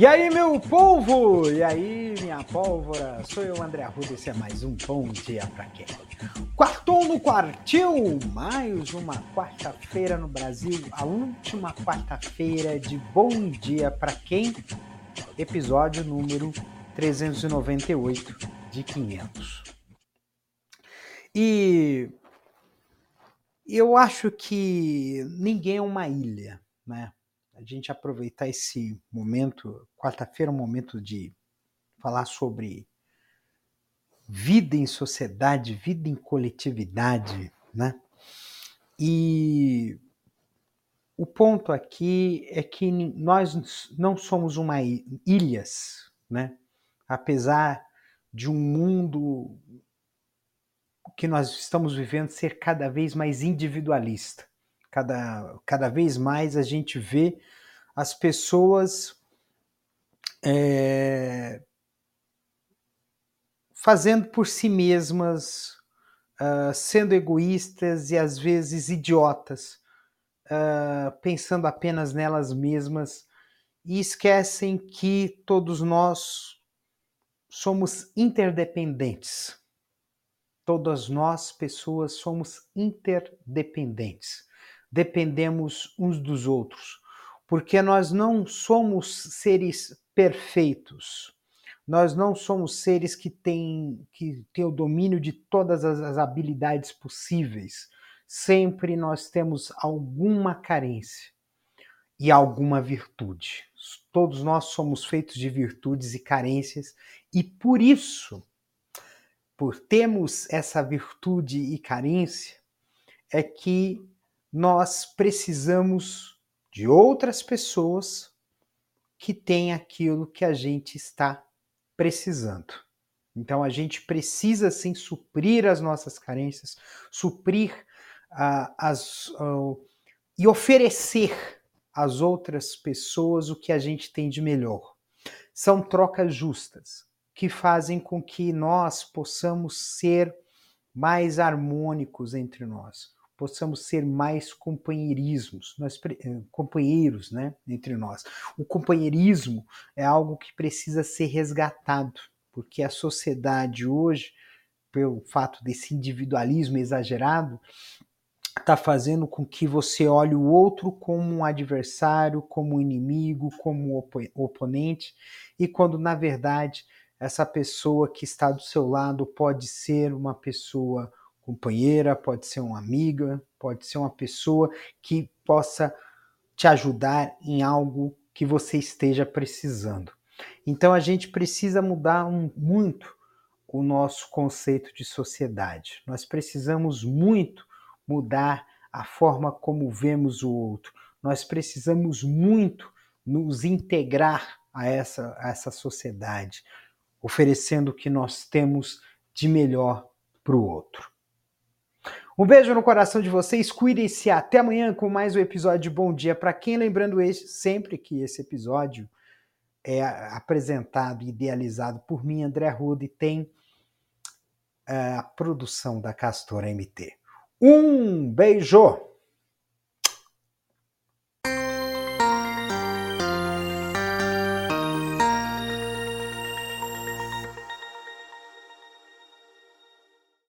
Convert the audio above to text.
E aí, meu povo! E aí, minha pólvora? Sou eu, André Arruda, esse é mais um Bom Dia Pra Quem? Quartou no quartil! Mais uma quarta-feira no Brasil, a última quarta-feira de Bom Dia Pra Quem? Episódio número 398 de 500. E eu acho que ninguém é uma ilha, né? A gente aproveitar esse momento, quarta-feira, um momento de falar sobre vida em sociedade, vida em coletividade, né? E o ponto aqui é que nós não somos uma ilhas, né? Apesar de um mundo que nós estamos vivendo ser cada vez mais individualista. Cada, cada vez mais a gente vê as pessoas é, fazendo por si mesmas, uh, sendo egoístas e às vezes idiotas, uh, pensando apenas nelas mesmas e esquecem que todos nós somos interdependentes. Todas nós, pessoas, somos interdependentes dependemos uns dos outros, porque nós não somos seres perfeitos. Nós não somos seres que têm, que têm o domínio de todas as, habilidades possíveis. Sempre nós temos alguma carência e alguma virtude. Todos nós somos feitos de virtudes e carências, e por isso, por termos essa virtude e carência, é que nós precisamos de outras pessoas que têm aquilo que a gente está precisando. Então a gente precisa sim suprir as nossas carências, suprir uh, as uh, e oferecer às outras pessoas o que a gente tem de melhor. São trocas justas que fazem com que nós possamos ser mais harmônicos entre nós possamos ser mais companheirismos, nós, eh, companheiros né, entre nós. O companheirismo é algo que precisa ser resgatado, porque a sociedade hoje, pelo fato desse individualismo exagerado, está fazendo com que você olhe o outro como um adversário, como um inimigo, como um op oponente, e quando na verdade essa pessoa que está do seu lado pode ser uma pessoa companheira, pode ser uma amiga, pode ser uma pessoa que possa te ajudar em algo que você esteja precisando. Então a gente precisa mudar um, muito o nosso conceito de sociedade. Nós precisamos muito mudar a forma como vemos o outro. Nós precisamos muito nos integrar a essa, a essa sociedade, oferecendo o que nós temos de melhor para o outro. Um beijo no coração de vocês, cuidem-se até amanhã com mais um episódio de Bom Dia para quem, lembrando esse, sempre que esse episódio é apresentado e idealizado por mim, André Rude, tem é, a produção da Castora MT. Um beijo!